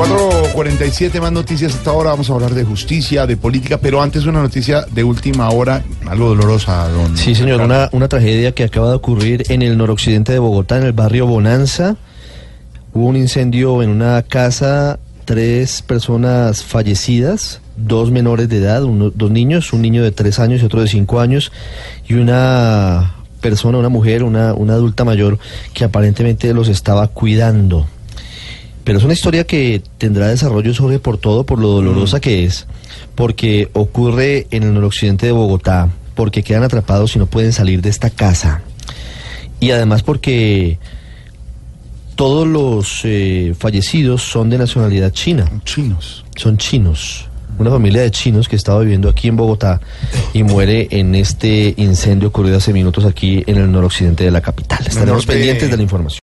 4.47 más noticias hasta ahora. Vamos a hablar de justicia, de política, pero antes una noticia de última hora, algo dolorosa, don. Sí, señor, una, una tragedia que acaba de ocurrir en el noroccidente de Bogotá, en el barrio Bonanza. Hubo un incendio en una casa, tres personas fallecidas, dos menores de edad, uno- dos niños, un niño de tres años y otro de cinco años, y una persona, una mujer, una, una adulta mayor que aparentemente los estaba cuidando. Pero es una historia que tendrá desarrollo sobre por todo, por lo dolorosa que es, porque ocurre en el noroccidente de Bogotá, porque quedan atrapados y no pueden salir de esta casa. Y además porque todos los eh, fallecidos son de nacionalidad china, Chinos. son chinos. Una familia de chinos que estaba viviendo aquí en Bogotá y muere en este incendio ocurrido hace minutos aquí en el noroccidente de la capital. Estaremos pendientes de la información.